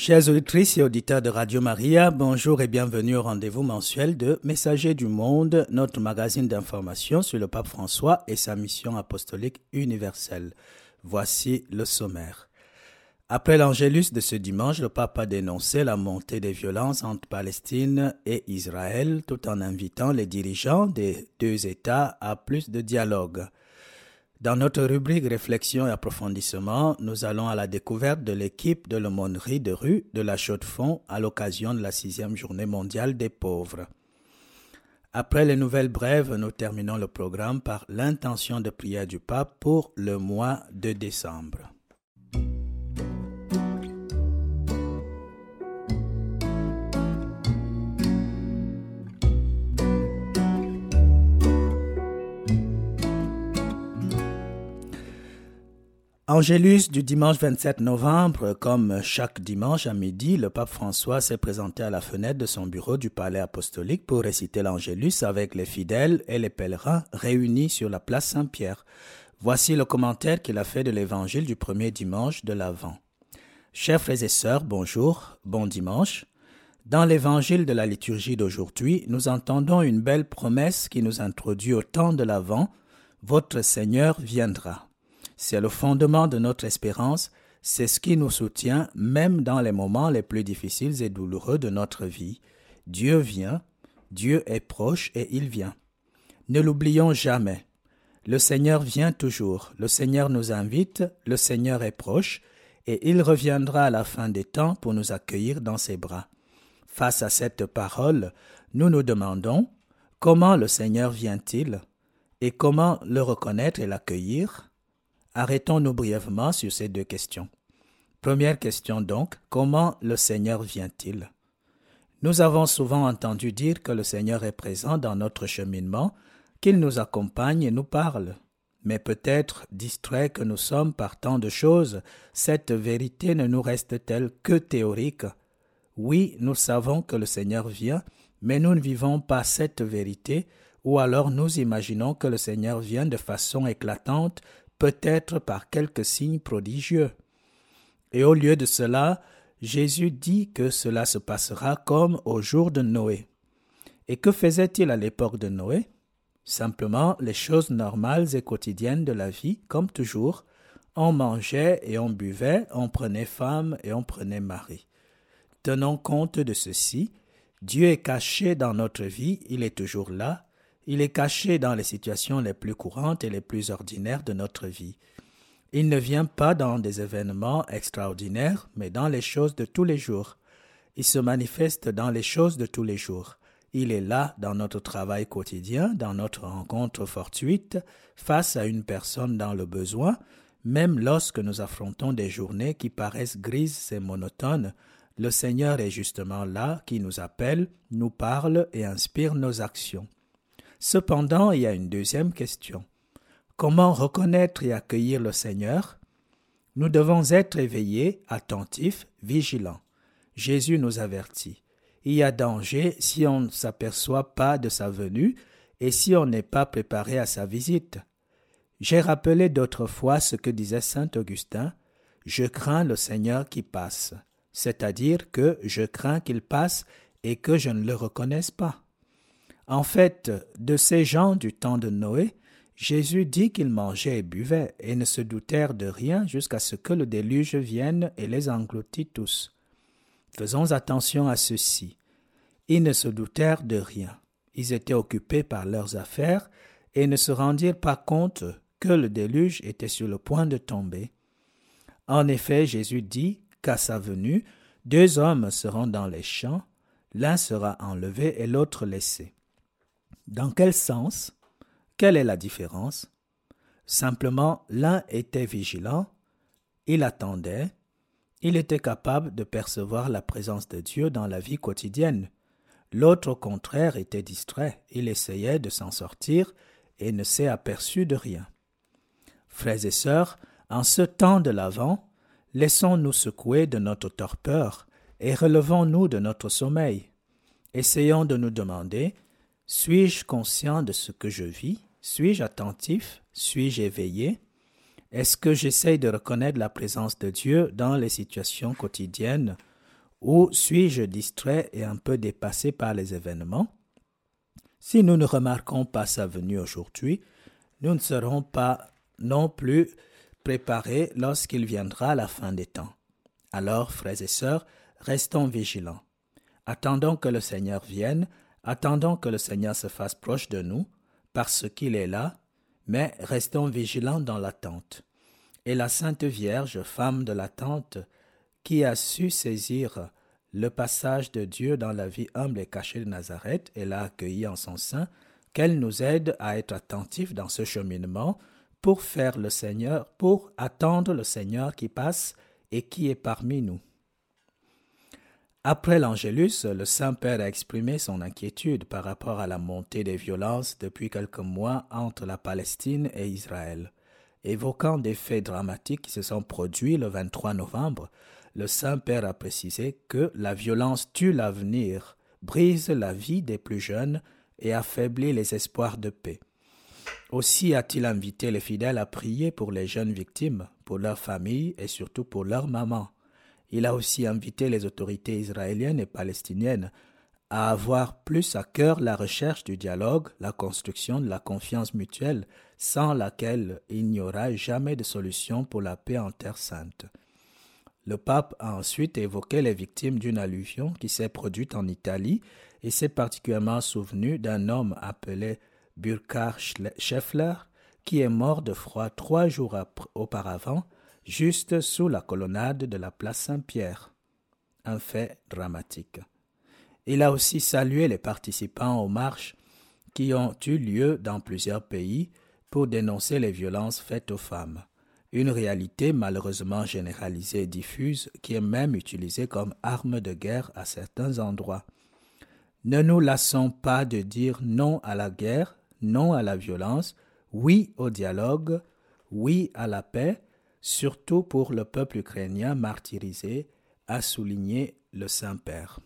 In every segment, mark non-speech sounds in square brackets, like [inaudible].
Chers auditrices et auditeurs de Radio Maria, bonjour et bienvenue au rendez-vous mensuel de Messager du Monde, notre magazine d'information sur le pape François et sa mission apostolique universelle. Voici le sommaire. Après l'angélus de ce dimanche, le pape a dénoncé la montée des violences entre Palestine et Israël tout en invitant les dirigeants des deux États à plus de dialogue. Dans notre rubrique Réflexion et approfondissement, nous allons à la découverte de l'équipe de l'aumônerie de rue de la Chaux-de-Fonds à l'occasion de la sixième journée mondiale des pauvres. Après les nouvelles brèves, nous terminons le programme par l'intention de prière du pape pour le mois de décembre. Angélus du dimanche 27 novembre, comme chaque dimanche à midi, le pape François s'est présenté à la fenêtre de son bureau du palais apostolique pour réciter l'Angélus avec les fidèles et les pèlerins réunis sur la place Saint-Pierre. Voici le commentaire qu'il a fait de l'évangile du premier dimanche de l'Avent. Chers frères et sœurs, bonjour, bon dimanche. Dans l'évangile de la liturgie d'aujourd'hui, nous entendons une belle promesse qui nous introduit au temps de l'Avent. Votre Seigneur viendra. C'est le fondement de notre espérance, c'est ce qui nous soutient même dans les moments les plus difficiles et douloureux de notre vie. Dieu vient, Dieu est proche et il vient. Ne l'oublions jamais. Le Seigneur vient toujours, le Seigneur nous invite, le Seigneur est proche, et il reviendra à la fin des temps pour nous accueillir dans ses bras. Face à cette parole, nous nous demandons comment le Seigneur vient-il et comment le reconnaître et l'accueillir? Arrêtons-nous brièvement sur ces deux questions. Première question donc, comment le Seigneur vient-il? Nous avons souvent entendu dire que le Seigneur est présent dans notre cheminement, qu'il nous accompagne et nous parle. Mais peut-être, distraits que nous sommes par tant de choses, cette vérité ne nous reste-t-elle que théorique? Oui, nous savons que le Seigneur vient, mais nous ne vivons pas cette vérité, ou alors nous imaginons que le Seigneur vient de façon éclatante peut-être par quelques signes prodigieux. Et au lieu de cela, Jésus dit que cela se passera comme au jour de Noé. Et que faisait-il à l'époque de Noé? Simplement les choses normales et quotidiennes de la vie, comme toujours. On mangeait et on buvait, on prenait femme et on prenait mari. Tenons compte de ceci. Dieu est caché dans notre vie, il est toujours là, il est caché dans les situations les plus courantes et les plus ordinaires de notre vie. Il ne vient pas dans des événements extraordinaires, mais dans les choses de tous les jours. Il se manifeste dans les choses de tous les jours. Il est là dans notre travail quotidien, dans notre rencontre fortuite, face à une personne dans le besoin, même lorsque nous affrontons des journées qui paraissent grises et monotones, le Seigneur est justement là qui nous appelle, nous parle et inspire nos actions. Cependant, il y a une deuxième question. Comment reconnaître et accueillir le Seigneur? Nous devons être éveillés, attentifs, vigilants. Jésus nous avertit. Il y a danger si on ne s'aperçoit pas de sa venue et si on n'est pas préparé à sa visite. J'ai rappelé d'autres fois ce que disait saint Augustin Je crains le Seigneur qui passe, c'est-à-dire que je crains qu'il passe et que je ne le reconnaisse pas. En fait, de ces gens du temps de Noé, Jésus dit qu'ils mangeaient et buvaient et ne se doutèrent de rien jusqu'à ce que le déluge vienne et les engloutit tous. Faisons attention à ceci. Ils ne se doutèrent de rien. Ils étaient occupés par leurs affaires et ne se rendirent pas compte que le déluge était sur le point de tomber. En effet, Jésus dit qu'à sa venue, deux hommes seront dans les champs, l'un sera enlevé et l'autre laissé. Dans quel sens? Quelle est la différence? Simplement, l'un était vigilant, il attendait, il était capable de percevoir la présence de Dieu dans la vie quotidienne. L'autre, au contraire, était distrait, il essayait de s'en sortir et ne s'est aperçu de rien. Frères et sœurs, en ce temps de l'Avent, laissons-nous secouer de notre torpeur et relevons-nous de notre sommeil. Essayons de nous demander suis-je conscient de ce que je vis? Suis-je attentif? Suis-je éveillé? Est-ce que j'essaye de reconnaître la présence de Dieu dans les situations quotidiennes? Ou suis-je distrait et un peu dépassé par les événements? Si nous ne remarquons pas sa venue aujourd'hui, nous ne serons pas non plus préparés lorsqu'il viendra à la fin des temps. Alors, frères et sœurs, restons vigilants. Attendons que le Seigneur vienne, attendons que le Seigneur se fasse proche de nous, parce qu'il est là, mais restons vigilants dans l'attente. Et la Sainte Vierge, femme de l'attente, qui a su saisir le passage de Dieu dans la vie humble et cachée de Nazareth et l'a accueilli en son sein, qu'elle nous aide à être attentifs dans ce cheminement pour faire le Seigneur, pour attendre le Seigneur qui passe et qui est parmi nous. Après l'Angélus, le Saint-Père a exprimé son inquiétude par rapport à la montée des violences depuis quelques mois entre la Palestine et Israël. Évoquant des faits dramatiques qui se sont produits le 23 novembre, le Saint-Père a précisé que la violence tue l'avenir, brise la vie des plus jeunes et affaiblit les espoirs de paix. Aussi a-t-il invité les fidèles à prier pour les jeunes victimes, pour leurs familles et surtout pour leurs mamans. Il a aussi invité les autorités israéliennes et palestiniennes à avoir plus à cœur la recherche du dialogue, la construction de la confiance mutuelle, sans laquelle il n'y aura jamais de solution pour la paix en Terre sainte. Le pape a ensuite évoqué les victimes d'une alluvion qui s'est produite en Italie et s'est particulièrement souvenu d'un homme appelé Burkhard Scheffler qui est mort de froid trois jours auparavant, juste sous la colonnade de la place Saint-Pierre. Un fait dramatique. Il a aussi salué les participants aux marches qui ont eu lieu dans plusieurs pays pour dénoncer les violences faites aux femmes une réalité malheureusement généralisée et diffuse qui est même utilisée comme arme de guerre à certains endroits. Ne nous lassons pas de dire non à la guerre, non à la violence, oui au dialogue, oui à la paix, surtout pour le peuple ukrainien martyrisé, a souligné le Saint-Père.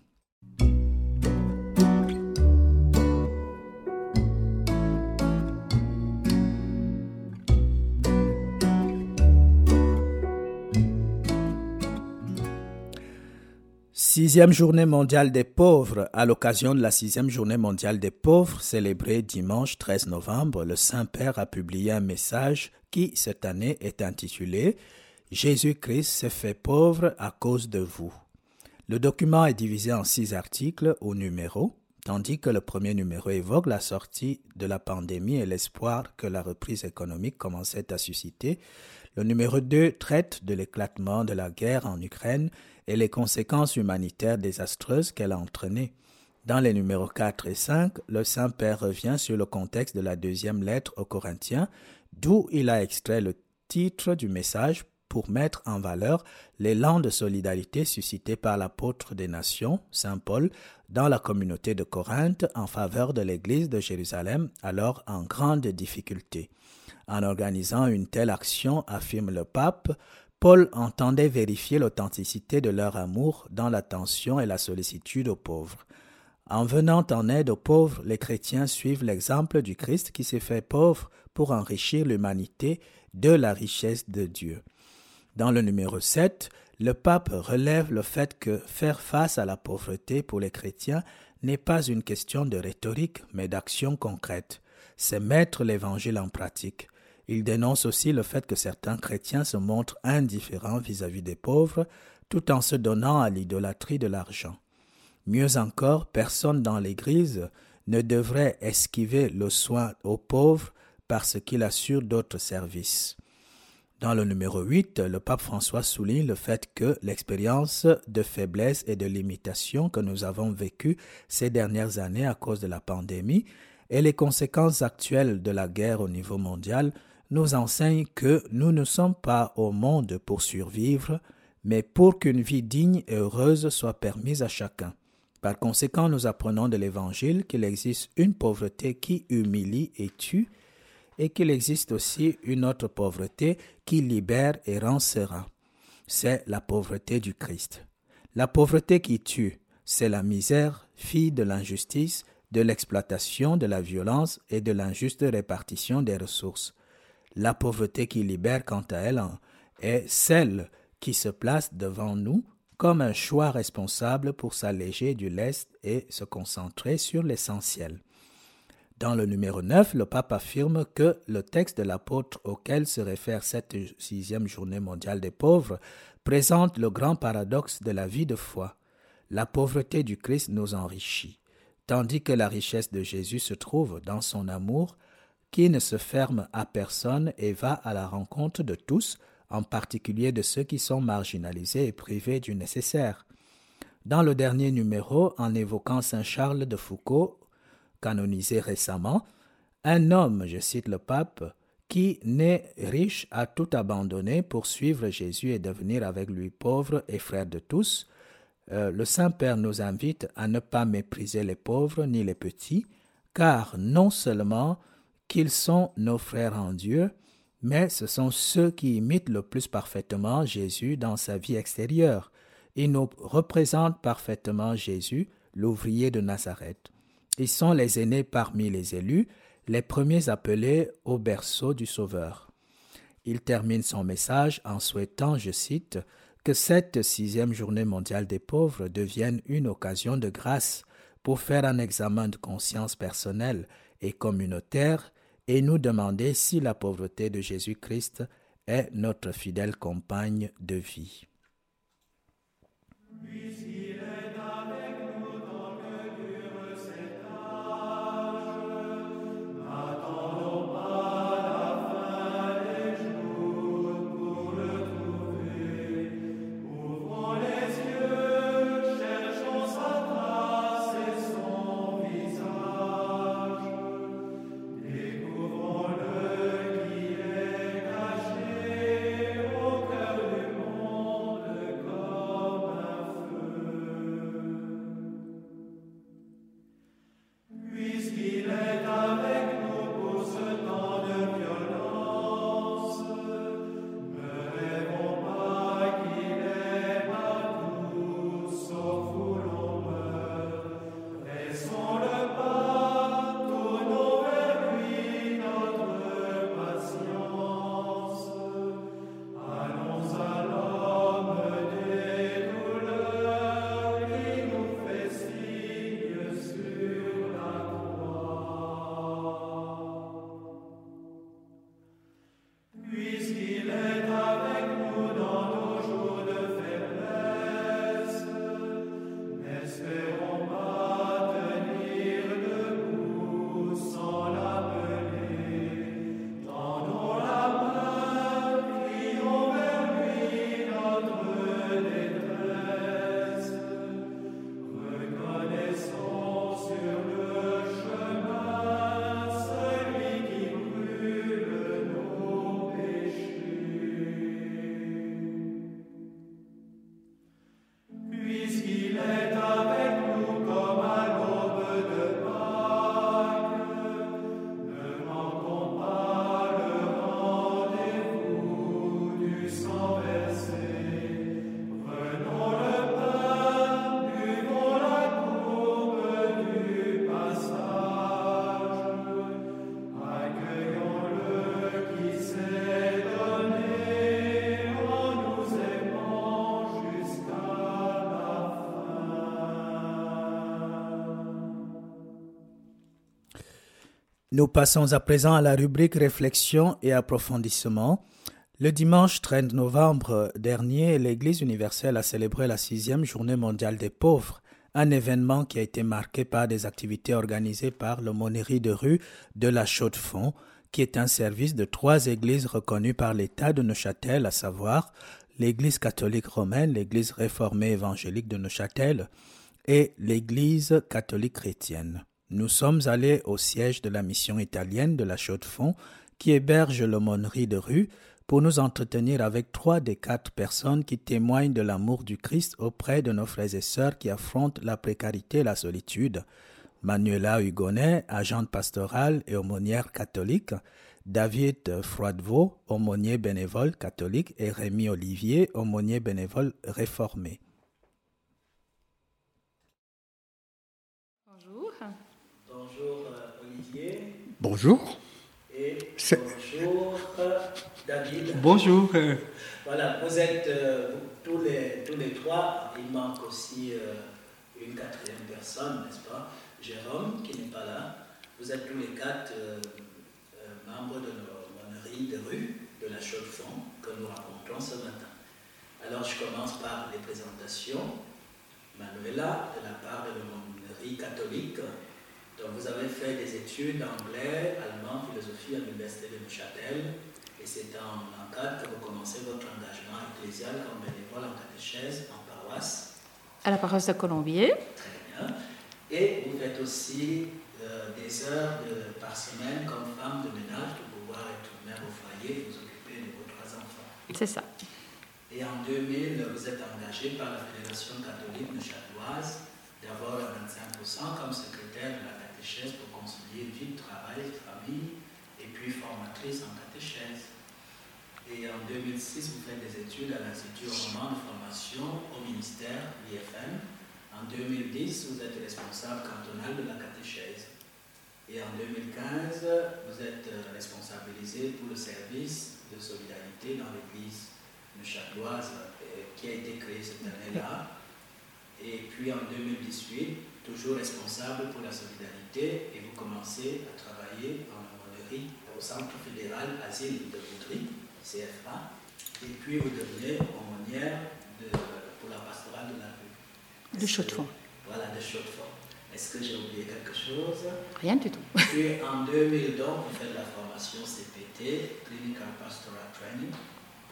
Sixième journée mondiale des pauvres. À l'occasion de la sixième journée mondiale des pauvres, célébrée dimanche 13 novembre, le Saint-Père a publié un message qui, cette année, est intitulé Jésus-Christ s'est fait pauvre à cause de vous. Le document est divisé en six articles ou numéros, tandis que le premier numéro évoque la sortie de la pandémie et l'espoir que la reprise économique commençait à susciter. Le numéro 2 traite de l'éclatement de la guerre en Ukraine et les conséquences humanitaires désastreuses qu'elle a entraînées. Dans les numéros 4 et 5, le Saint-Père revient sur le contexte de la deuxième lettre aux Corinthiens, d'où il a extrait le titre du message pour mettre en valeur l'élan de solidarité suscité par l'apôtre des nations, Saint Paul, dans la communauté de Corinthe en faveur de l'Église de Jérusalem, alors en grande difficulté. En organisant une telle action, affirme le pape, Paul entendait vérifier l'authenticité de leur amour dans l'attention et la sollicitude aux pauvres. En venant en aide aux pauvres, les chrétiens suivent l'exemple du Christ qui s'est fait pauvre pour enrichir l'humanité de la richesse de Dieu. Dans le numéro 7, le pape relève le fait que faire face à la pauvreté pour les chrétiens n'est pas une question de rhétorique, mais d'action concrète. C'est mettre l'évangile en pratique. Il dénonce aussi le fait que certains chrétiens se montrent indifférents vis-à-vis des pauvres tout en se donnant à l'idolâtrie de l'argent. Mieux encore, personne dans l'Église ne devrait esquiver le soin aux pauvres parce qu'il assure d'autres services. Dans le numéro 8, le pape François souligne le fait que l'expérience de faiblesse et de limitation que nous avons vécue ces dernières années à cause de la pandémie et les conséquences actuelles de la guerre au niveau mondial nous enseigne que nous ne sommes pas au monde pour survivre, mais pour qu'une vie digne et heureuse soit permise à chacun. Par conséquent, nous apprenons de l'Évangile qu'il existe une pauvreté qui humilie et tue, et qu'il existe aussi une autre pauvreté qui libère et rend serein. C'est la pauvreté du Christ. La pauvreté qui tue, c'est la misère, fille de l'injustice, de l'exploitation, de la violence et de l'injuste répartition des ressources. La pauvreté qui libère, quant à elle, est celle qui se place devant nous comme un choix responsable pour s'alléger du lest et se concentrer sur l'essentiel. Dans le numéro 9, le pape affirme que le texte de l'apôtre auquel se réfère cette sixième journée mondiale des pauvres présente le grand paradoxe de la vie de foi. La pauvreté du Christ nous enrichit, tandis que la richesse de Jésus se trouve dans son amour qui ne se ferme à personne et va à la rencontre de tous, en particulier de ceux qui sont marginalisés et privés du nécessaire. Dans le dernier numéro, en évoquant Saint Charles de Foucault, canonisé récemment, un homme, je cite le pape, qui, né riche, a tout abandonné pour suivre Jésus et devenir avec lui pauvre et frère de tous, euh, le Saint-Père nous invite à ne pas mépriser les pauvres ni les petits, car non seulement qu'ils sont nos frères en Dieu, mais ce sont ceux qui imitent le plus parfaitement Jésus dans sa vie extérieure. Ils nous représentent parfaitement Jésus, l'ouvrier de Nazareth. Ils sont les aînés parmi les élus, les premiers appelés au berceau du Sauveur. Il termine son message en souhaitant, je cite, que cette sixième journée mondiale des pauvres devienne une occasion de grâce pour faire un examen de conscience personnelle et communautaire et nous demander si la pauvreté de Jésus-Christ est notre fidèle compagne de vie. Nous passons à présent à la rubrique Réflexion et approfondissement. Le dimanche 30 novembre dernier, l'Église universelle a célébré la sixième journée mondiale des pauvres, un événement qui a été marqué par des activités organisées par l'aumônerie de rue de la Chaux-de-Fonds, qui est un service de trois églises reconnues par l'État de Neuchâtel, à savoir l'Église catholique romaine, l'Église réformée évangélique de Neuchâtel et l'Église catholique chrétienne. Nous sommes allés au siège de la mission italienne de la Chaux-de-Fonds, qui héberge l'aumônerie de rue, pour nous entretenir avec trois des quatre personnes qui témoignent de l'amour du Christ auprès de nos frères et sœurs qui affrontent la précarité et la solitude. Manuela Hugonnet, agente pastorale et aumônière catholique, David Froidevaux, aumônier bénévole catholique, et Rémi Olivier, aumônier bénévole réformé. Bonjour. Et bonjour David. Bonjour. Voilà, vous êtes, euh, tous, les, tous les trois, il manque aussi une quatrième personne, n'est-ce pas? Jérôme, qui n'est pas là. Vous êtes tous les quatre membres de nos monneries de rue de la Chaux-de-Fonds que nous rencontrons ce matin. Alors je commence par les présentations. Manuela, de la part de la monnerie catholique, donc vous avez fait des études d'anglais, allemand, philosophie à l'Université de Neuchâtel, et c'est en, en cadre que vous commencez votre engagement ecclésial comme bénévole en catéchèse en paroisse. À la paroisse de Colombier. Très bien. Et vous faites aussi euh, des heures de, par semaine comme femme de ménage pour pouvoir être mère au foyer et vous occuper de vos trois enfants. C'est ça. Et en 2000, vous êtes engagé par la Fédération catholique neuchâteloise d'avoir 25% comme secrétaire de la catéchèse pour concilier vie travail, famille, et puis formatrice en catéchèse. Et en 2006, vous faites des études à l'Institut roman de formation au ministère, l'IFM. En 2010, vous êtes responsable cantonal de la catéchèse. Et en 2015, vous êtes responsabilisé pour le service de solidarité dans l'Église neuchâteloise qui a été créé cette année-là. Et puis en 2018, toujours responsable pour la solidarité, et vous commencez à travailler en aumônerie au Centre fédéral Asile de Boudry, CFA, et puis vous devenez aumônière de, pour la pastorale de la rue. De Chaux-de-Fonds. Voilà, de Chaux-de-Fonds. Est-ce que j'ai oublié quelque chose? Rien du tout. Puis en 2000, donc, vous faites la formation CPT, Clinical Pastoral Training,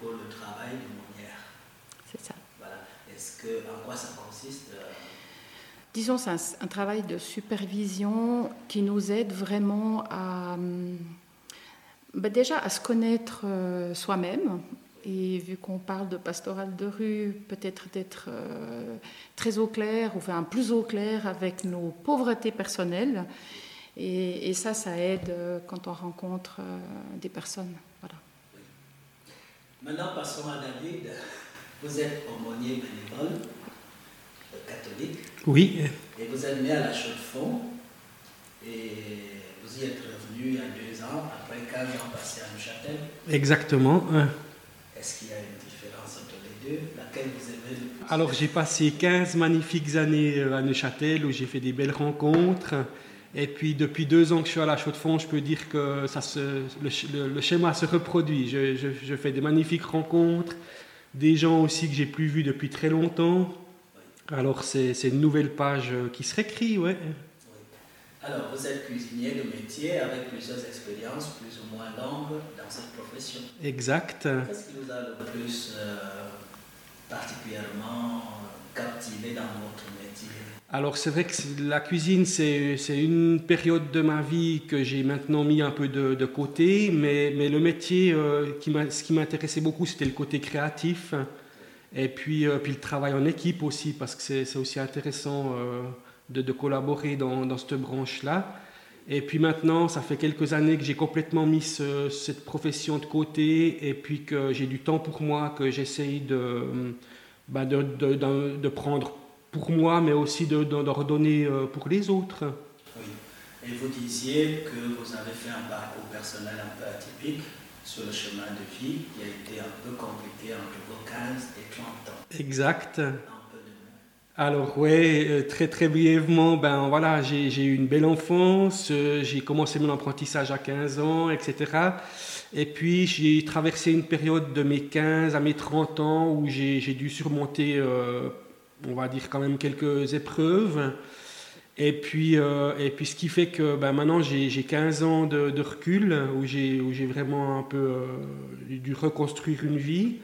pour le travail d'aumônière. C'est ça. Voilà. Est-ce que, en quoi ça consiste euh, Disons, c'est un, travail de supervision qui nous aide vraiment à, ben déjà à se connaître euh, soi-même. Et vu qu'on parle de pastoral de rue, peut-être d'être euh, très au clair, ou enfin plus au clair avec nos pauvretés personnelles. Et, et ça, ça aide euh, quand on rencontre des personnes. Voilà. Maintenant, passons à David. Vous êtes aumônier bénévole catholique. Oui. Et vous êtes né à la Chaux-de-Fonds. Et vous y êtes revenu il y a deux ans, après 15 ans passés à Neuchâtel. Exactement. Est-ce qu'il y a une différence entre les deux? Laquelle vous aimez le plus? Alors, j'ai passé 15 magnifiques années à Neuchâtel où j'ai fait des belles rencontres. Et puis, depuis deux ans que je suis à la Chaux-de-Fonds, je peux dire que ça se, le, le, le, schéma se reproduit. Je, je, je, fais des magnifiques rencontres, des gens aussi que j'ai plus vus depuis très longtemps. Alors, c'est une nouvelle page qui se réécrit, ouais. Alors, vous êtes cuisinier de métier avec plusieurs expériences plus ou moins longues dans cette profession. Exact. Qu'est-ce qui vous a le plus euh, particulièrement captivé dans votre métier? Alors, c'est vrai que la cuisine, c'est une période de ma vie que j'ai maintenant mis un peu de, de côté, mais, mais, le métier, euh, qui ce qui m'intéressait beaucoup, c'était le côté créatif. Et puis, euh, puis le travail en équipe aussi, parce que c'est aussi intéressant euh, de, collaborer dans, dans cette branche-là. Et puis maintenant, ça fait quelques années que j'ai complètement mis ce, cette profession de côté et puis que j'ai du temps pour moi, que j'essaye de, bah de, de, de, prendre pour moi, mais aussi de, redonner pour les autres. Oui. Et vous disiez que vous avez fait un parcours personnel un peu atypique sur le chemin de vie qui a été un peu compliqué entre vos 15 et 30 ans. Exact. Alors oui, très très brièvement, ben voilà, j'ai eu une belle enfance, j'ai commencé mon apprentissage à 15 ans, etc. Et puis j'ai traversé une période de mes 15 à mes 30 ans où j'ai dû surmonter, euh, on va dire quand même quelques épreuves. Et puis, euh, et puis ce qui fait que ben, maintenant j'ai 15 ans de, recul où j'ai vraiment un peu euh, dû reconstruire une vie.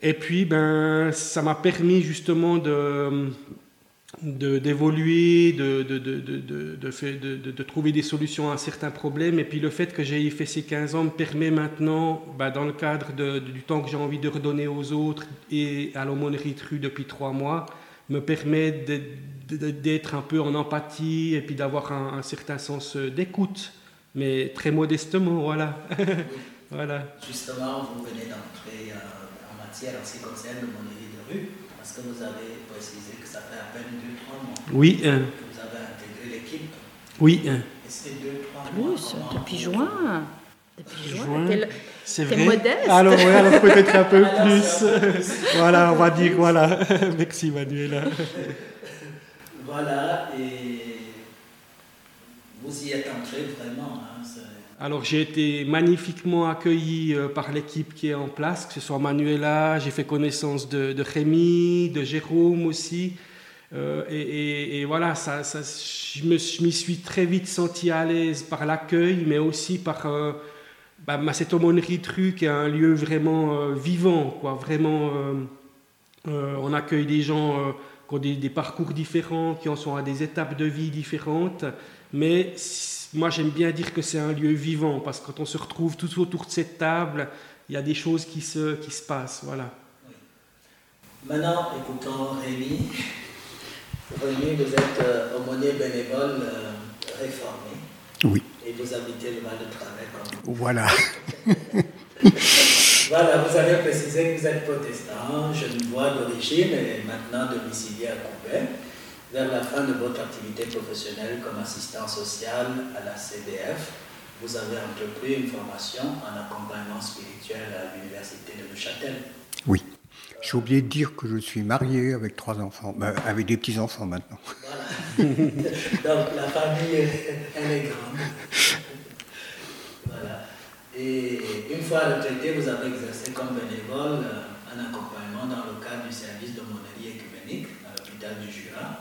Et puis, ben, ça m'a permis justement de d'évoluer, de, de, de, de, de, trouver des solutions à certains problèmes. Et puis le fait que j'ai fait ces 15 ans me permet maintenant, ben, dans le cadre du temps que j'ai envie de redonner aux autres et à l'aumônerie de rue depuis trois mois, me permet d'être un peu en empathie et puis d'avoir un, un, certain sens d'écoute, mais très modestement, voilà. [laughs] voilà. Justement, vous venez d'entrer en matière en ce qui concerne l'aumônerie de rue, parce que vous avez précisé que ça fait à peine 2-3 mois oui, hein. que vous avez intégré l'équipe. Oui. Hein. Et c'est 2-3 mois Plus, depuis juin. Depuis juin. juin. C'est vrai. modeste. Alors, ouais, alors peut-être un peu [laughs] plus. voilà, on va dire, voilà. [laughs] Merci Manuela. Voilà, et vous y êtes entré vraiment. Hein, alors j'ai été magnifiquement accueilli euh, par l'équipe qui est en place, que ce soit Manuela, j'ai fait connaissance de, Rémi, de Jérôme aussi. Euh, et, voilà, ça, ça, je m'y suis très vite senti à l'aise par l'accueil, mais aussi par euh, bah, cette aumônerie qui est un lieu vraiment vivant, quoi. Vraiment, on accueille des gens qui ont des, des, parcours différents, qui en sont à des étapes de vie différentes, mais moi j'aime bien dire que c'est un lieu vivant parce que quand on se retrouve tous autour de cette table, il y a des choses qui se, qui se passent. Voilà. Maintenant, écoutons Rémi. Rémi, vous êtes euh, aumônier bénévole euh, réformé. Oui. Et vous habitez le Val de Travers. Voilà. [laughs] voilà, vous avez précisé que vous êtes protestant, jeune voix d'origine et maintenant domicilié à Coupé vers la fin de votre activité professionnelle comme assistant social à la CDF, vous avez entrepris une formation en accompagnement spirituel à l'université de Neuchâtel. Oui. J'ai oublié de dire que je suis marié avec trois enfants, avec des petits-enfants maintenant. Voilà. [laughs] Donc la famille, elle est grande. Et une fois retraité, vous avez exercé comme bénévole euh, un accompagnement dans le cadre du service de monnaie écuménique à l'hôpital du Jura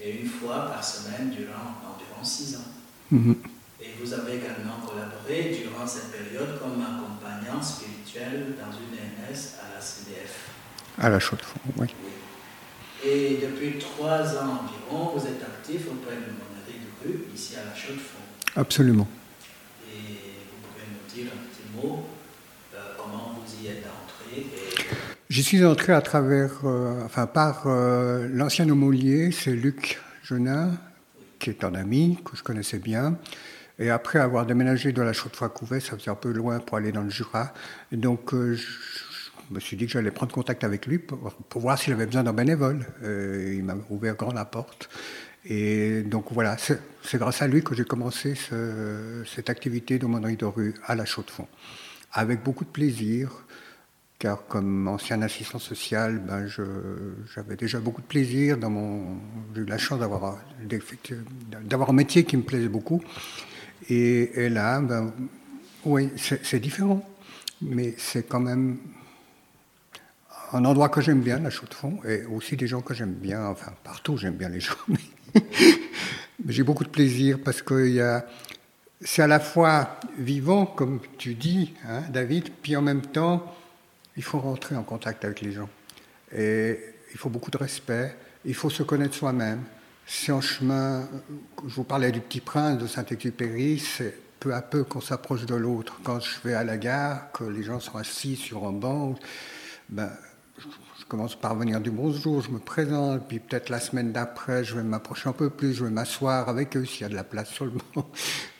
et une fois par semaine durant environ six ans. Mhm. Et vous avez également collaboré durant cette période comme accompagnant spirituel dans une NS à la CDF. À la Chaux-de-Fonds, oui. Et depuis trois ans environ, vous êtes actif auprès de Monnerie de Rue, ici à la Chaux-de-Fonds. Absolument. Et vous pouvez nous dire petit mot euh, comment vous y êtes entré J'y suis entré à travers, euh, enfin par euh, l'ancien homolier, c'est Luc Genin, qui est un ami que je connaissais bien. Et après avoir déménagé de la Chaux-de-Fonds-Couvet, ça faisait un peu loin pour aller dans le Jura. Et donc je, me suis dit que j'allais prendre contact avec lui pour, voir s'il avait besoin d'un bénévole. il m'a ouvert grand la porte. Et donc voilà, c'est grâce à lui que j'ai commencé cette activité d'aumônerie de rue à la Chaux-de-Fonds, avec beaucoup de plaisir car comme ancien assistant social, ben j'avais déjà beaucoup de plaisir. Dans mon, j'ai eu la chance d'avoir, d'avoir un métier qui me plaisait beaucoup. Et, là, ben, oui, c'est, différent, mais c'est quand même un endroit que j'aime bien, la chaux de fond, et aussi des gens que j'aime bien. Enfin, partout, j'aime bien les gens. [laughs] [laughs] j'ai beaucoup de plaisir parce que y a, c'est à la fois vivant, comme tu dis, hein, David, puis en même temps il faut rentrer en contact avec les gens. Et il faut beaucoup de respect, il faut se connaître soi-même. C'est un chemin, je vous parlais du petit prince de Saint-Exupéry, c'est peu à peu qu'on s'approche de l'autre. Quand je vais à la gare, que les gens sont assis sur un banc, ben, je commence par venir du bonjour, je me présente, puis peut-être la semaine d'après, je vais m'approcher un peu plus, je vais m'asseoir avec eux s'il y a de la place sur le [laughs] banc.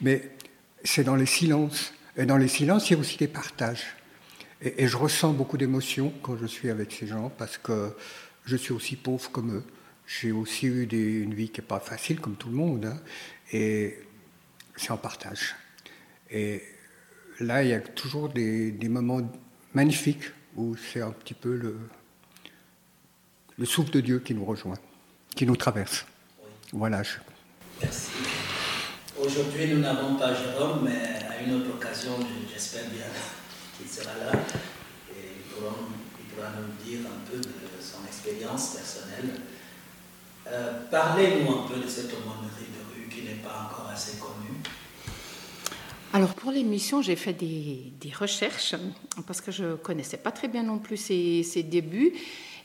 Mais c'est dans les silences. Et dans les silences, il y a aussi des partages. Et, je ressens beaucoup d'émotions quand je suis avec ces gens parce que je suis aussi pauvre comme eux. J'ai aussi eu une vie qui n'est pas facile comme tout le monde. Hein. et c'est en partage. Et là, il y a toujours des, moments magnifiques où c'est un petit peu le, le souffle de Dieu qui nous rejoint, qui nous traverse. Voilà. Merci. Aujourd'hui, nous n'avons pas Jérôme, mais à une autre occasion, j'espère bien il sera là et il pourra, nous dire un peu de son expérience personnelle. Euh, parlez-nous un peu de cette aumônerie de rue qui n'est pas encore assez connue. Alors pour l'émission, j'ai fait des, recherches parce que je ne connaissais pas très bien non plus ses, débuts.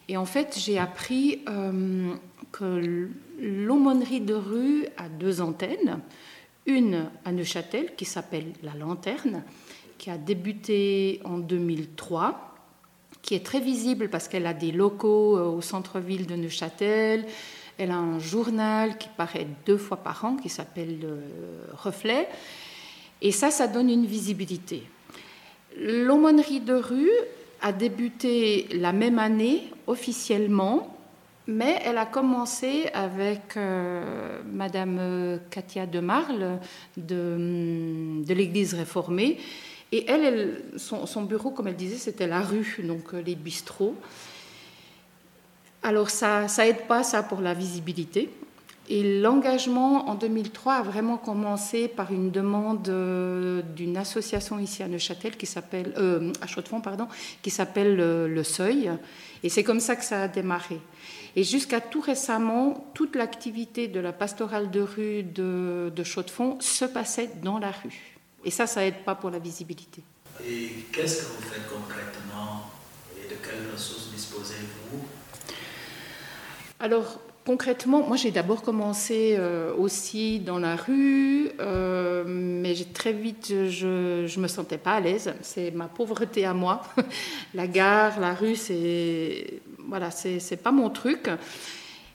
Et en fait, j'ai appris euh, que l'aumônerie de rue a deux antennes. Une à Neuchâtel qui s'appelle La Lanterne qui a débuté en 2003, qui est très visible parce qu'elle a des locaux euh, au centre-ville de Neuchâtel. Elle a un journal qui paraît deux fois par an, qui s'appelle euh, Reflet. Et ça, ça donne une visibilité. L'aumônerie de rue a débuté la même année officiellement, mais elle a commencé avec euh, Madame Katia de Marle de, de l'Église réformée Et elle, son, bureau, comme elle disait, c'était la rue, donc les bistrots. Alors ça, ça aide pas ça pour la visibilité. Et l'engagement en 2003 a vraiment commencé par une demande euh, d'une association ici à Neuchâtel qui s'appelle euh, à Chaux-de-Fonds pardon, qui s'appelle euh, le Seuil. Et c'est comme ça que ça a démarré. Et jusqu'à tout récemment, toute l'activité de la pastorale de rue de, de Chaux-de-Fonds se passait dans la rue. Et ça, ça aide pas pour la visibilité. Et qu'est-ce que vous faites concrètement et de quelles ressources disposez-vous? Alors, Concrètement, moi j'ai d'abord commencé euh, aussi dans la rue, euh, mais très vite je ne me sentais pas à l'aise. C'est ma pauvreté à moi. [laughs] la gare, la rue, c'est voilà, c'est pas mon truc.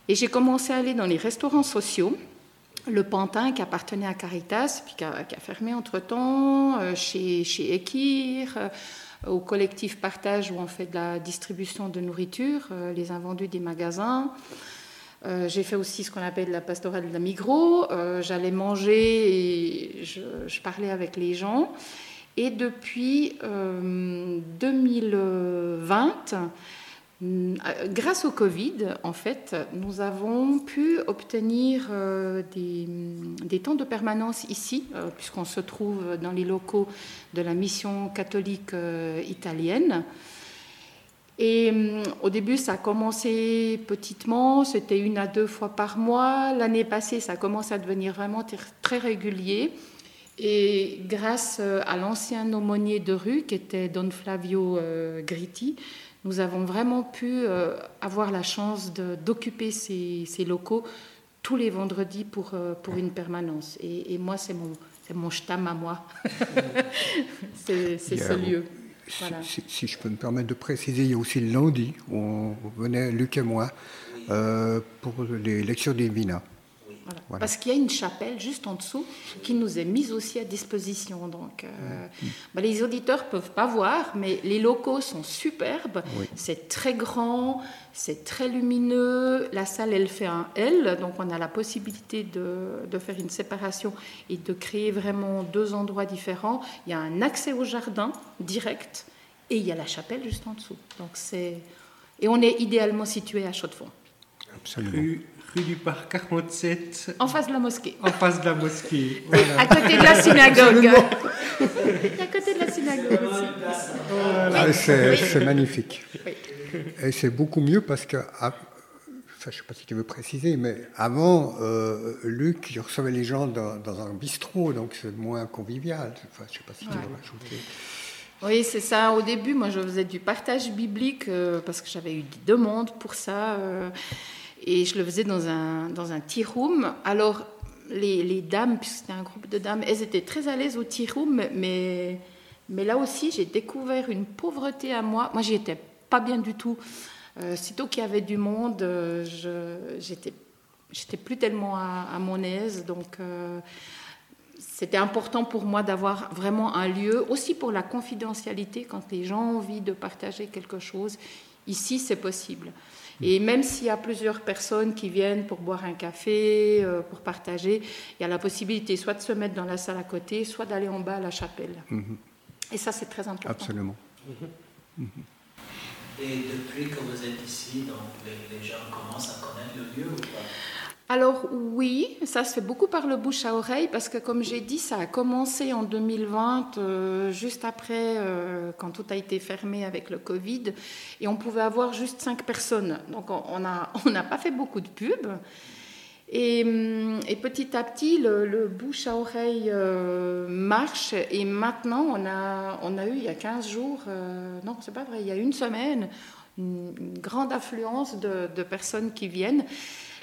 Et j'ai commencé à aller dans les restaurants sociaux. Le Pantin qui appartenait à Caritas, puis qui a, fermé entre-temps, euh, chez, chez Ekir, au collectif Partage où on fait de la distribution de nourriture, les invendus des magasins. Euh, j'ai fait aussi ce qu'on appelle la pastorale de la Migros. Euh, j'allais manger et je, parlais avec les gens. Et depuis 2020, euh, grâce au Covid, en fait, nous avons pu obtenir des, temps de permanence ici, puisqu'on se trouve dans les locaux de la mission catholique italienne. Et hum, au début, ça a commencé petitement, c'était une à deux fois par mois. L'année passée, ça a commencé à devenir vraiment très régulier. Et grâce euh, à l'ancien aumônier de rue, qui était Don Flavio euh, Gritti, nous avons vraiment pu euh, avoir la chance d'occuper ces, locaux tous les vendredis pour, pour une permanence. Et, moi, c'est mon, mon à moi. [laughs] c'est ce lieu. Si, je peux me permettre de préciser, il y a aussi le lundi où on venait, Luc et moi, euh, pour les lectures des Voilà. Parce qu'il y a une chapelle juste en dessous qui nous est mise aussi à disposition. Donc, euh, bah, les auditeurs peuvent pas voir, mais les locaux sont superbes. C'est très grand, c'est très lumineux. La salle, elle fait un L, donc on a la possibilité de, de, faire une séparation et de créer vraiment deux endroits différents. Il y a un accès au jardin direct et il y a la chapelle juste en dessous. Donc c'est et on est idéalement situé à Chaux-de-Fonds. Absolument rue du Parc 47. En face de la mosquée. En face de la mosquée. [laughs] [laughs] À côté de la synagogue. à côté de la synagogue ah, c'est magnifique. Et c'est beaucoup mieux parce que, ah, je ne sais pas si tu veux préciser, mais avant, euh, Luc, il recevait les gens dans, un bistrot, donc c'est moins convivial. Enfin, je ne sais pas si tu veux rajouter. Oui, c'est ça. Au début, moi, je faisais du partage biblique euh, parce que j'avais eu des demandes pour ça. Euh, et je le faisais dans un, dans un tea room. Alors, les, les dames, puisque c'était un groupe de dames, elles étaient très à l'aise au tea room, mais, mais là aussi, j'ai découvert une pauvreté à moi. Moi, j'y étais pas bien du tout. Euh, sitôt qu'il y avait du monde, euh, j'étais j'étais plus tellement à, mon aise. Donc, euh, c'était important pour moi d'avoir vraiment un lieu, aussi pour la confidentialité, quand les gens ont envie de partager quelque chose. Ici, c'est possible. Et même s'il y a plusieurs personnes qui viennent pour boire un café, euh, pour partager, il y a la possibilité soit de se mettre dans la salle à côté, soit d'aller en bas à la chapelle. Mhm. Et ça, c'est très important. Absolument. Mhm. Et depuis que vous êtes ici, donc les, les gens commencent à connaître le lieu ou pas? Alors oui, ça se fait beaucoup par le bouche à oreille parce que comme j'ai dit, ça a commencé en 2020, euh, juste après euh, quand tout a été fermé avec le Covid, et on pouvait avoir juste cinq personnes. Donc on n'a [laughs] pas fait beaucoup de pubs. Et, hum, petit à petit, le, bouche à oreille euh, marche. Et maintenant, on a, eu il y a 15 jours, non, c'est pas vrai, il y a une semaine, une, grande affluence de personnes qui viennent.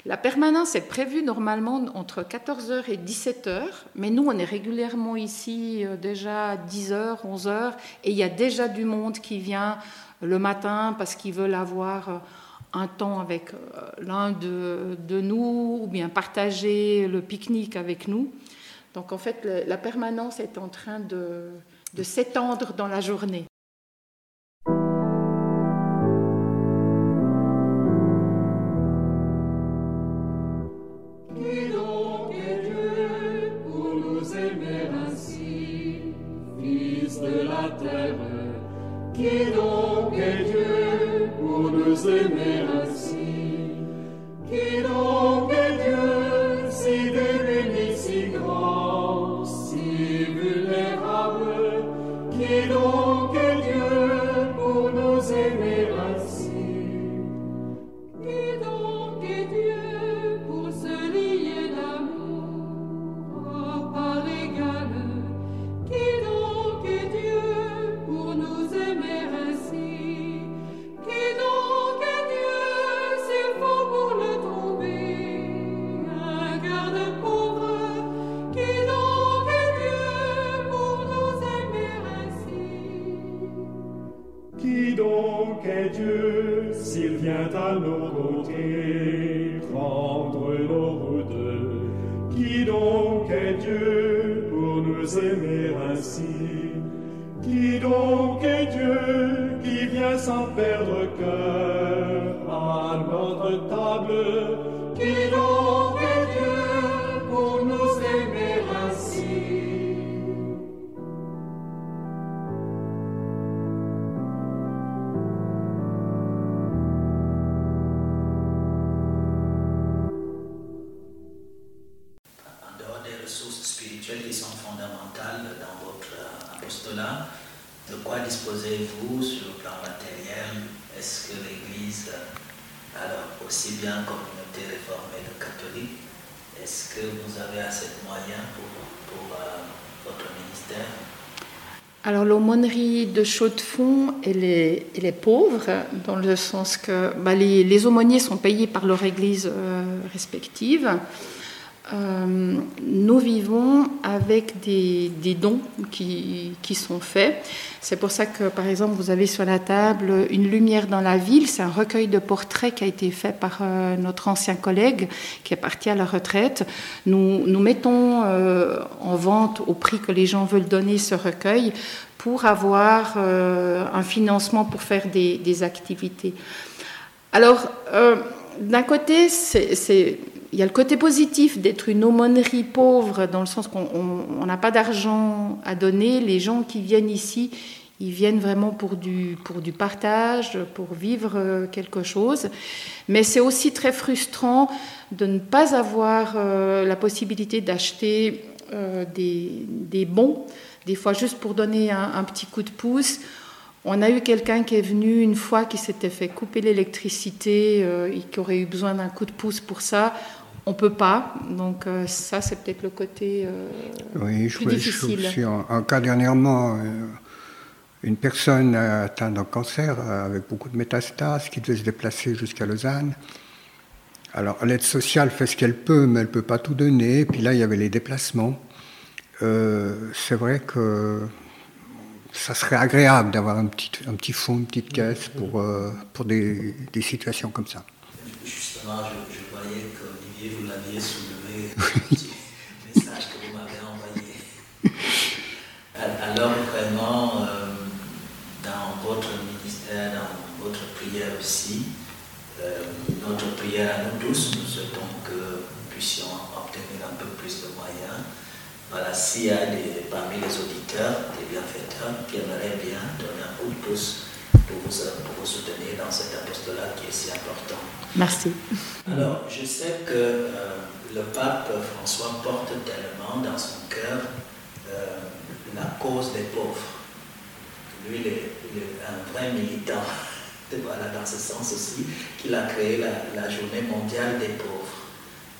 La permanence est prévue normalement entre 14h et 17h, mais nous, on est régulièrement ici euh, déjà à 10h, 11h, et il y a déjà du monde qui vient le matin parce qu'ils veulent avoir euh, un temps avec euh, l'un de, nous, ou bien partager le pique-nique avec nous. Donc en fait, la permanence est en train de s'étendre dans la journée. De Chaux-de-Fonds, elle est, pauvre, dans le sens que bah, les, aumôniers sont payés par leur église euh, respective. Euh, nous vivons avec des, dons qui, sont faits. C'est pour ça que, par exemple, vous avez sur la table Une lumière dans la ville. C'est un recueil de portraits qui a été fait par euh, notre ancien collègue qui est parti à la retraite. Nous, mettons euh, en vente au prix que les gens veulent donner ce recueil pour avoir un financement pour faire des activités. Alors, d'un côté, c'est il y a le côté positif d'être une aumônerie pauvre, dans le sens qu'on n'a pas d'argent à donner. Les gens qui viennent ici, ils viennent vraiment pour du, partage, pour vivre euh, quelque chose. Mais c'est aussi très frustrant de ne pas avoir euh, la possibilité d'acheter euh, des, bons, des fois juste pour donner un petit coup de pouce. On a eu quelqu'un qui est venu une fois qui s'était fait couper l'électricité et qui aurait eu besoin d'un coup de pouce pour ça on peut pas. Donc euh, ça, c'est peut-être le côté euh, oui, plus je, difficile. Je, suis un, cas dernièrement, euh, une personne atteinte d'un cancer avec beaucoup de métastases qui devait se déplacer jusqu'à Lausanne. Alors l'aide sociale fait ce qu'elle peut, mais elle ne peut pas tout donner. puis là, il y avait les déplacements. c'est vrai que ça serait agréable d'avoir un petit, un petit fonds, une petite caisse pour, pour des, des situations comme ça. Justement, je, je voyais que vous l'aviez soulevé, [laughs] le message que vous m'avez envoyé. [laughs] Alors vraiment, euh, dans votre ministère, dans votre prière aussi, euh, notre prière à nous tous, nous souhaitons que nous puissions obtenir un peu plus de moyens. Voilà, s'il y a des, parmi les auditeurs, des bienfaiteurs qui aimeraient bien donner coup de pouce pour vous, pour vous soutenir dans cet apostolat qui est si important. Merci. Alors, je sais que euh, le pape François porte tellement dans son cœur euh, la cause des pauvres. Lui, il est, un vrai militant, [laughs] voilà, dans ce sens aussi, qu'il a créé la, la, journée mondiale des pauvres.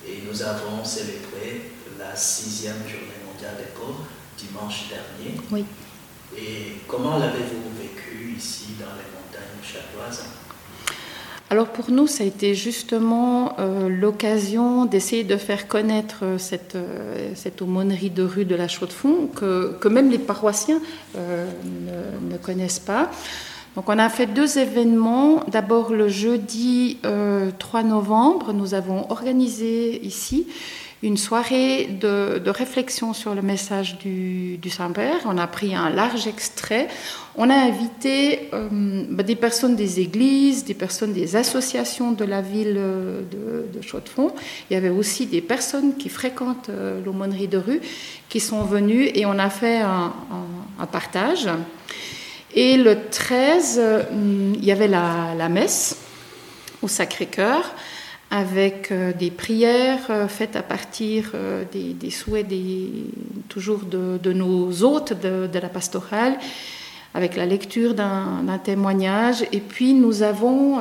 Et nous avons célébré la sixième journée mondiale des pauvres dimanche dernier. Oui. Et comment l'avez-vous vécu? Ici dans les montagnes alors pour nous, ça a été justement euh, l'occasion d'essayer de faire connaître euh, cette, euh, cette, aumônerie de rue de la Chaux-de-Fonds que, que, même les paroissiens ne, ne, connaissent pas. Donc on a fait deux événements. D'abord le jeudi 3 novembre, nous avons organisé ici une soirée de, réflexion sur le message du, Saint-Père. On a pris un large extrait. On a invité euh, bah, des personnes des églises, des personnes des associations de la ville de, de Chaux-de-Fonds. Il y avait aussi des personnes qui fréquentent euh, l'aumônerie de rue qui sont venues et on a fait un, partage. Et le 13, euh, il y avait la messe au Sacré-Cœur avec euh, des prières euh, faites à partir euh, des, souhaits toujours de, nos hôtes de, la pastorale, avec la lecture d'un témoignage. Et puis nous avons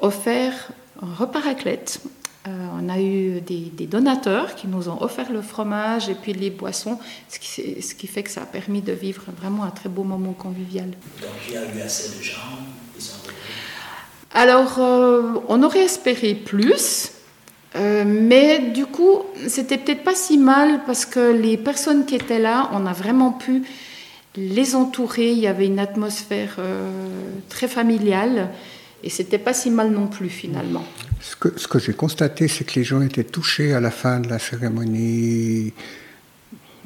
offert un repas raclette. on a eu des, donateurs qui nous ont offert le fromage et puis les boissons, ce qui, fait que ça a permis de vivre vraiment un très beau moment convivial. Donc il y a eu assez de gens, ils alors, euh, on aurait espéré plus, euh, mais du coup, c'était peut-être pas si mal parce que les personnes qui étaient là, on a vraiment pu les entourer. Il y avait une atmosphère euh, très familiale et c'était pas si mal non plus finalement. Ce que, j'ai constaté, c'est que les gens étaient touchés à la fin de la cérémonie.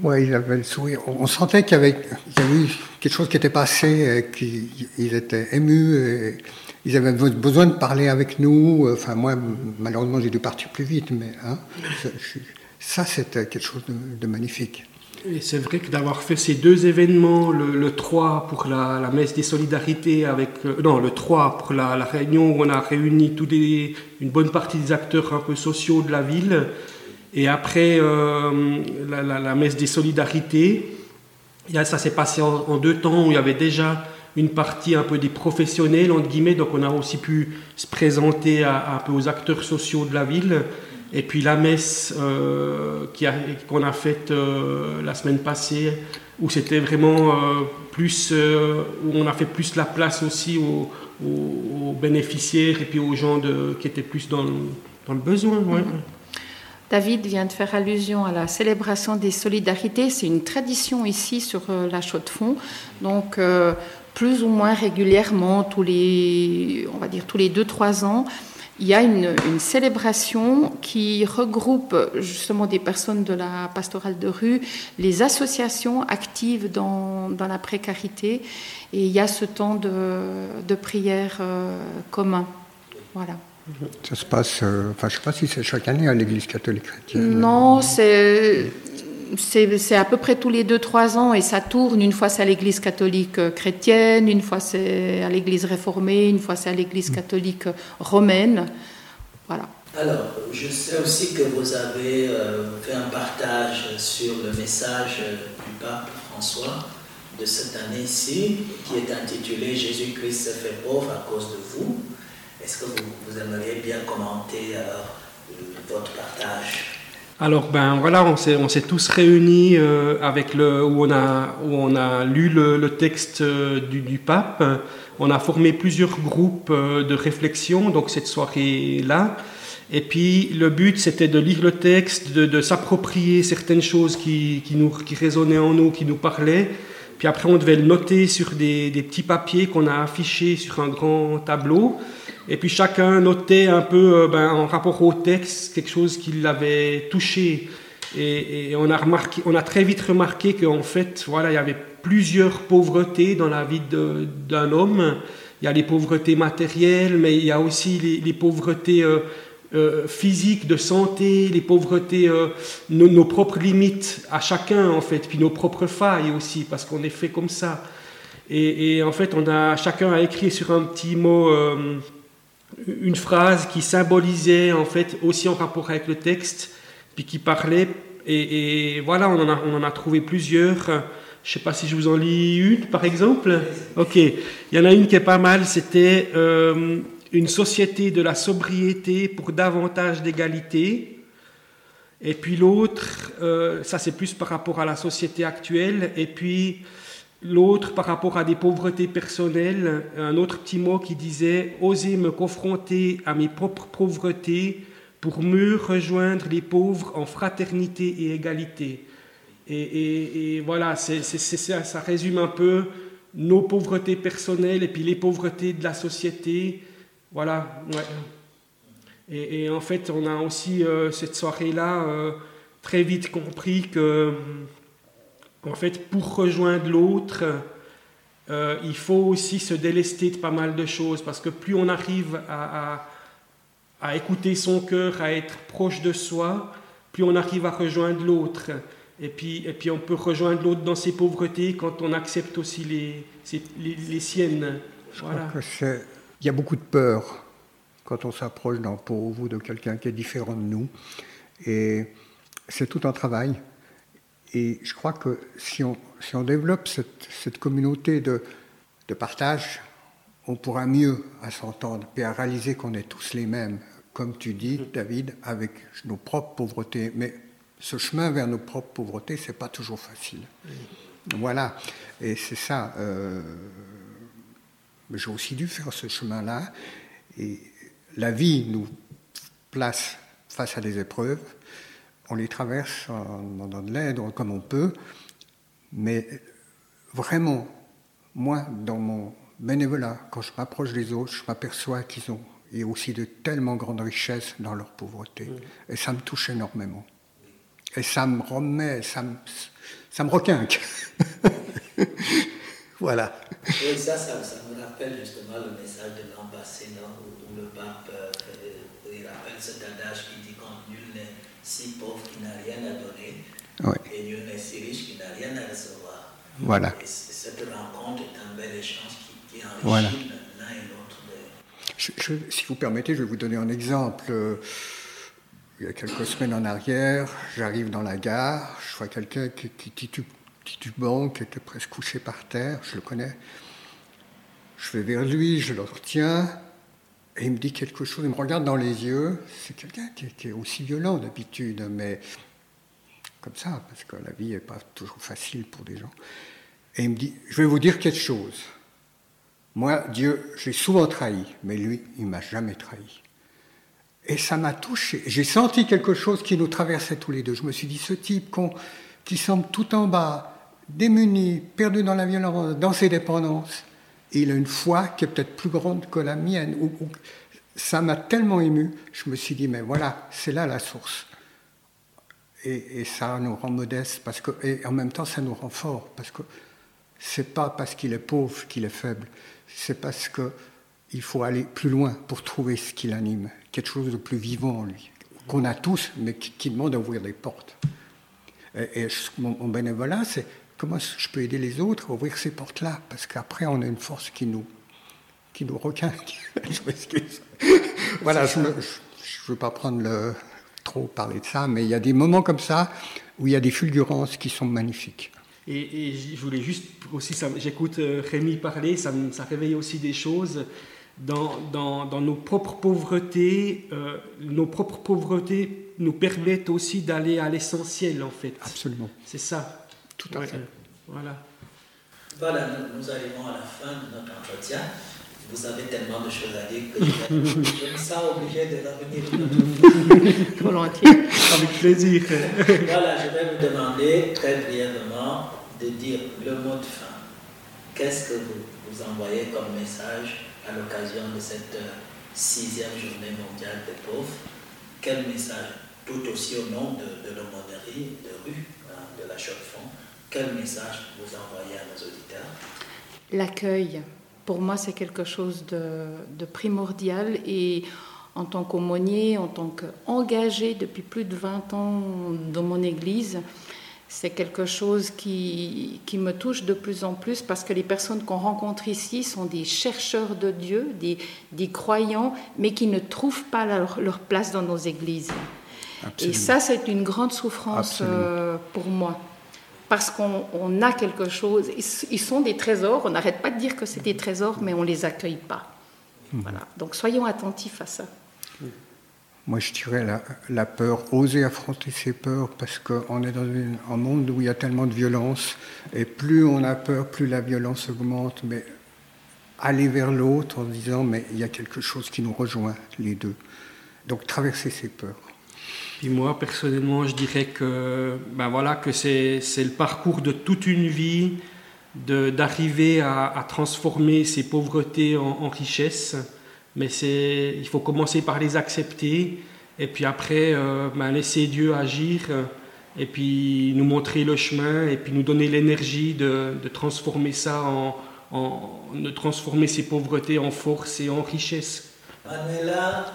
Ouais, ils avaient le sourire. On sentait qu'il y, avait, eu quelque chose qui était passé, qu'ils étaient émus. Ils avaient besoin de parler avec nous. Enfin, moi, malheureusement, j'ai dû partir plus vite, mais hein, ça, c'était quelque chose de magnifique. Et c'est vrai que d'avoir fait ces deux événements, le, 3 pour la, messe des solidarités, avec, euh, non, le 3 pour la, réunion où on a réuni tous une bonne partie des acteurs un peu sociaux de la ville, et après euh, la, messe des solidarités, ça s'est passé en, deux temps où il y avait déjà une partie un peu des professionnels, entre guillemets, donc on a aussi pu se présenter un peu aux acteurs sociaux de la ville. Et puis la messe euh, qu'on a, faite euh, la semaine passée, où c'était vraiment euh, plus, où on a fait plus la place aussi aux, bénéficiaires et puis aux gens qui étaient plus dans, dans le besoin. Mm-hmm. David vient de faire allusion à la célébration des solidarités. C'est une tradition ici sur la Chaux-de-Fonds. Donc, plus ou moins régulièrement, tous les, on va dire tous les 2-3 ans, il y a une, célébration qui regroupe justement des personnes de la pastorale de rue, les associations actives dans, la précarité, et il y a ce temps de, prière euh, commun. Voilà. Ça se passe, euh, enfin je ne sais pas si c'est chaque année à l'Église catholique chrétienne. Non, c'est c'est à peu près tous les 2-3 ans et ça tourne. Une fois c'est à l'église catholique euh, chrétienne, une fois c'est à l'église réformée, une fois c'est à l'église catholique romaine. Voilà. Alors, je sais aussi que vous avez euh, fait un partage sur le message du pape François de cette année-ci, qui est intitulé Jésus-Christ se fait pauvre à cause de vous. Est-ce que vous, aimeriez bien commenter euh, votre partage? Alors ben voilà, on s'est, on s'est tous réunis euh, avec le où on a où on a lu le, texte euh, du, du, pape. On a formé plusieurs groupes euh, de réflexion donc cette soirée là. Et puis le but c'était de lire le texte, de, de s'approprier certaines choses qui, qui nous qui résonnaient en nous, qui nous parlaient. Puis après on devait le noter sur des, des petits papiers qu'on a affichés sur un grand tableau. Et puis chacun notait un peu euh, ben, en rapport au texte quelque chose qui l'avait touché. Et, on, a remarqué, on a très vite remarqué qu'en fait, voilà, il y avait plusieurs pauvretés dans la vie d'un homme. Il y a les pauvretés matérielles, mais il y a aussi les, pauvretés euh, euh, physiques, de santé, les pauvretés, nos, propres limites à chacun, en fait, puis nos propres failles aussi, parce qu'on est fait comme ça. Et, et, en fait, on a, chacun a écrit sur un petit mot une phrase qui symbolisait en fait aussi en rapport avec le texte, puis qui parlait, et, voilà, on en, a, on en, a, trouvé plusieurs. Je ne sais pas si je vous en lis une, par exemple. Ok, il y en a une qui est pas mal, c'était euh, une société de la sobriété pour davantage d'égalité. Et puis l'autre, euh, ça c'est plus par rapport à la société actuelle, et puis L'autre, par rapport à des pauvretés personnelles, un autre petit mot qui disait Oser me confronter à mes propres pauvretés pour mieux rejoindre les pauvres en fraternité et égalité. Et, voilà, ça, résume un peu nos pauvretés personnelles et puis les pauvretés de la société. Voilà. Et, en fait, on a aussi euh, cette soirée-là euh, très vite compris que en fait, pour rejoindre l'autre, euh, il faut aussi se délester de pas mal de choses, parce que plus on arrive à, écouter son cœur, à être proche de soi, plus on arrive à rejoindre l'autre. Et puis, et puis on peut rejoindre l'autre dans ses pauvretés quand on accepte aussi les, les, siennes. il y a beaucoup de peur quand on s'approche d'un pauvre ou de quelqu'un qui est différent de nous. Et c'est tout un travail. Et je crois que si on, si on développe cette, cette communauté de, de, partage, on pourra mieux s'entendre et à réaliser qu'on est tous les mêmes, comme tu dis. David, avec nos propres pauvretés. Mais ce chemin vers nos propres pauvretés, c'est pas toujours facile. Voilà. Et c'est ça. Euh, j'ai aussi dû faire ce chemin-là. Et la vie nous place face à des épreuves on les traverse, on donne de l'aide comme on peut, mais vraiment, moi, dans mon bénévolat, quand je m'approche des autres, je m'aperçois qu'ils ont et aussi de tellement grandes richesses dans leur pauvreté. Et ça me touche énormément. Et ça me remet, ça me, ça me requinque. [laughs] voilà. Oui, ça, ça, me rappelle justement le message de l'an passé, où, le pape euh, il rappelle cet adage qui dit quand nul n'est si pauvre qu'il n'a rien à donner, et nul n'est si riche qu'il n'a rien à recevoir. Voilà. Et cette rencontre est un bel échange qui, qui enrichit l'un et l'autre. si vous permettez, je vais vous donner un exemple. Il y a quelques semaines en arrière, j'arrive dans la gare, je vois quelqu'un qui, qui titubant, qui était presque couché par terre, je le connais. Je vais vers lui, je le retiens, et il me dit quelque chose, il me regarde dans les yeux. C'est quelqu'un qui, est aussi violent d'habitude, mais comme ça, parce que la vie n'est pas toujours facile pour des gens. Et il me dit, je vais vous dire quelque chose. Moi, Dieu, j'ai souvent trahi, mais lui, il m'a jamais trahi. Et ça m'a touché. J'ai senti quelque chose qui nous traversait tous les deux. Je me suis dit, ce type qui semble tout en bas, démuni, perdu dans la violence, dans ses dépendances, il a une foi qui est peut-être plus grande que la mienne. ça m'a tellement ému, je me suis dit, mais voilà, c'est là la source. Et, ça nous rend modestes, parce que, et en même temps, ça nous rend forts, parce que c'est pas parce qu'il est pauvre qu'il est faible, c'est parce que il faut aller plus loin pour trouver ce qui l'anime, quelque chose de plus vivant en lui, qu'on a tous, mais qui, demande d'ouvrir des portes. Et, mon, bénévolat, c'est comment je peux aider les autres à ouvrir ces portes-là, parce qu'après, on a une force qui nous, qui nous [laughs] je m'excuse. [laughs] voilà, je ne veux pas prendre le, trop parler de ça, mais il y a des moments comme ça où il y a des fulgurances qui sont magnifiques. Et, je voulais juste aussi, j'écoute euh, Rémi parler, ça, ça réveille aussi des choses dans, dans, nos propres pauvretés, euh, nos propres pauvretés nous permettent aussi d'aller à l'essentiel en fait. Absolument. C'est ça. Tout à fait. Voilà. Voilà, nous, arrivons à la fin de notre entretien. Vous avez tellement de choses à dire que je, me sens obligé de revenir. [laughs] Volontiers. Avec plaisir. voilà, je vais vous demander très brièvement de dire le mot de fin. Qu'est-ce que vous, vous envoyez comme message à l'occasion de cette euh, sixième journée mondiale des pauvres? Quel message, tout aussi au nom de, de l'aumônerie de rue, hein, de la Chaux-de-Fonds, quel message vous envoyez à nos auditeurs? L'accueil, pour moi, c'est quelque chose de, de primordial et en tant qu'aumônier, en tant qu'engagé depuis plus de 20 ans dans mon église, c'est quelque chose qui, qui, me touche de plus en plus parce que les personnes qu'on rencontre ici sont des chercheurs de Dieu, des, des croyants, mais qui ne trouvent pas leur, leur place dans nos églises. Et ça, c'est une grande souffrance euh, pour moi. Parce qu'on a quelque chose, ils, sont des trésors, on n'arrête pas de dire que c'est des trésors, mais on ne les accueille pas. Mhm. Voilà. Donc soyons attentifs à ça. Moi, je dirais la, peur, oser affronter ses peurs, parce qu'on est dans un monde où il y a tellement de violence, et plus on a peur, plus la violence augmente, mais aller vers l'autre en disant, mais il y a quelque chose qui nous rejoint, les deux. Donc, traverser ses peurs. Puis moi, personnellement, je dirais que, ben voilà, que c'est, le parcours de toute une vie, d'arriver à, transformer ses pauvretés en, en richesse mais c'est, il faut commencer par les accepter et puis après euh, ben, laisser Dieu agir et puis nous montrer le chemin et puis nous donner l'énergie de, de, transformer ça en, en, transformer ces pauvretés en force et en richesse. Manuela,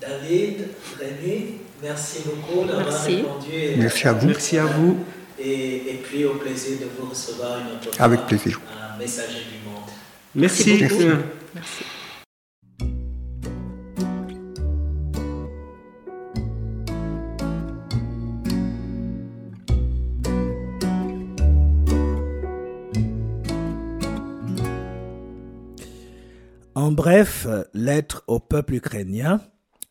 David, Rémi, merci beaucoup d'avoir répondu. Merci à vous. Merci à vous. Et, et, puis au plaisir de vous recevoir une autre Avec plaisir. un messager du monde. Merci. Merci. merci. En bref, lettre au peuple ukrainien.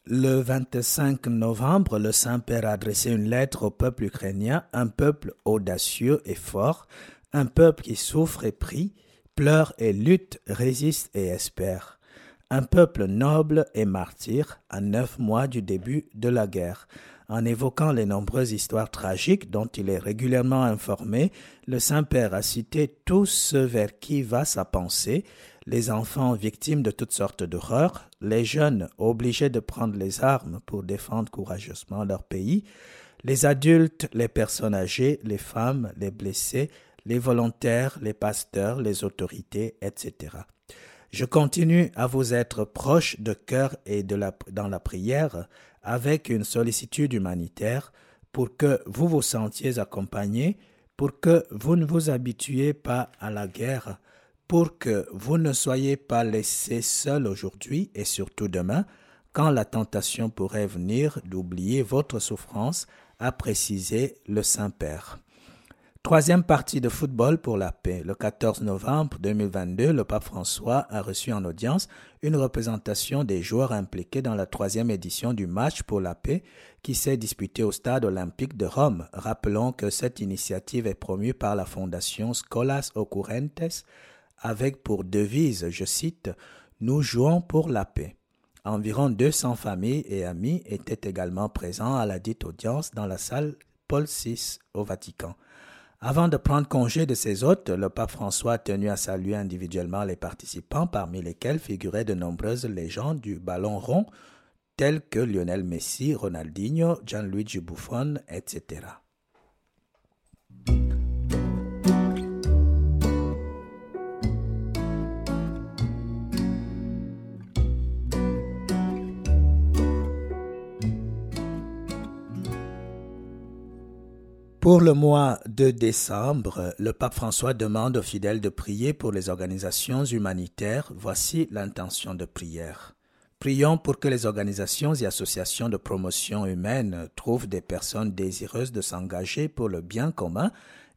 Le 25 novembre, le Saint-Père a adressé une lettre au peuple ukrainien, un peuple audacieux et fort, un peuple qui souffre et prie, pleure et lutte, résiste et espère. Un peuple noble et martyr à neuf mois du début de la guerre. En évoquant les nombreuses histoires tragiques dont il est régulièrement informé, le Saint-Père a cité tous ceux vers qui va sa pensée, les enfants victimes de toutes sortes d'horreurs, les jeunes obligés de prendre les armes pour défendre courageusement leur pays, les adultes, les personnes âgées, les femmes, les blessés, les volontaires, les pasteurs, les autorités, etc. Je continue à vous être proche de cœur et dans la prière avec une sollicitude humanitaire pour que vous vous sentiez accompagnés, pour que vous ne vous habituiez pas à la guerre, pour que vous ne soyez pas laissés seuls aujourd'hui et surtout demain, quand la tentation pourrait venir d'oublier votre souffrance, a précisé le Saint-Père. Troisième partie de football pour la paix. Le 14 novembre 2022, le pape François a reçu en audience une représentation des joueurs impliqués dans la troisième édition du match pour la paix qui s'est disputé au stade olympique de Rome. Rappelons que cette initiative est promue par la fondation Scholas Occurrentes avec pour devise, je cite, Nous jouons pour la paix. Environ 200 familles et amis étaient également présents à la dite audience dans la salle Paul VI au Vatican. Avant de prendre congé de ses hôtes, le pape François a tenu à saluer individuellement les participants, parmi lesquels figuraient de nombreuses légendes du ballon rond, tels que Lionel Messi, Ronaldinho, Gianluigi Buffon, etc. Pour le mois de décembre, le pape François demande aux fidèles de prier pour les organisations humanitaires. Voici l'intention de prière. Prions pour que les organisations et associations de promotion humaine trouvent des personnes désireuses de s'engager pour le bien commun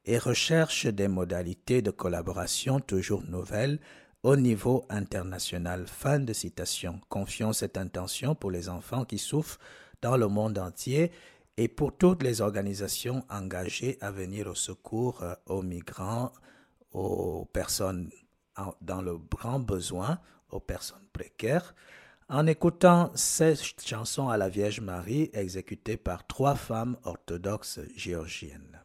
et recherchent des modalités de collaboration toujours nouvelles au niveau international. Fin de citation. Confions cette intention pour les enfants qui souffrent dans le monde entier et pour toutes les organisations engagées à venir au secours euh, aux migrants, aux personnes dans le grand besoin, aux personnes précaires, en écoutant cette chanson à la Vierge Marie exécutée par trois femmes orthodoxes géorgiennes.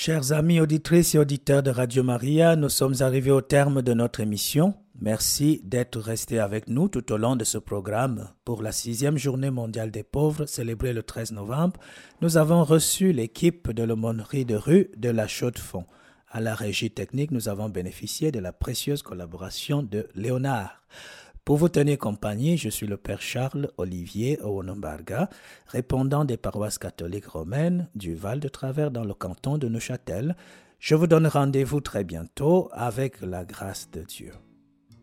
Chers amis auditrices et auditeurs de Radio Maria, nous sommes arrivés au terme de notre émission. Merci d'être restés avec nous tout au long de ce programme. Pour la sixième journée mondiale des pauvres, célébrée le 13 novembre, nous avons reçu l'équipe de l'aumônerie de rue de la Chaux-de-Fonds. À la régie technique, nous avons bénéficié de la précieuse collaboration de Léonard. Pour vous tenir compagnie, je suis le Père Charles Olivier Owonombarga, répondant des paroisses catholiques romaines du Val de Travers dans le canton de Neuchâtel. Je vous donne rendez-vous très bientôt avec la grâce de Dieu.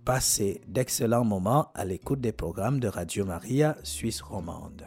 Passez d'excellents moments à l'écoute des programmes de Radio Maria Suisse romande.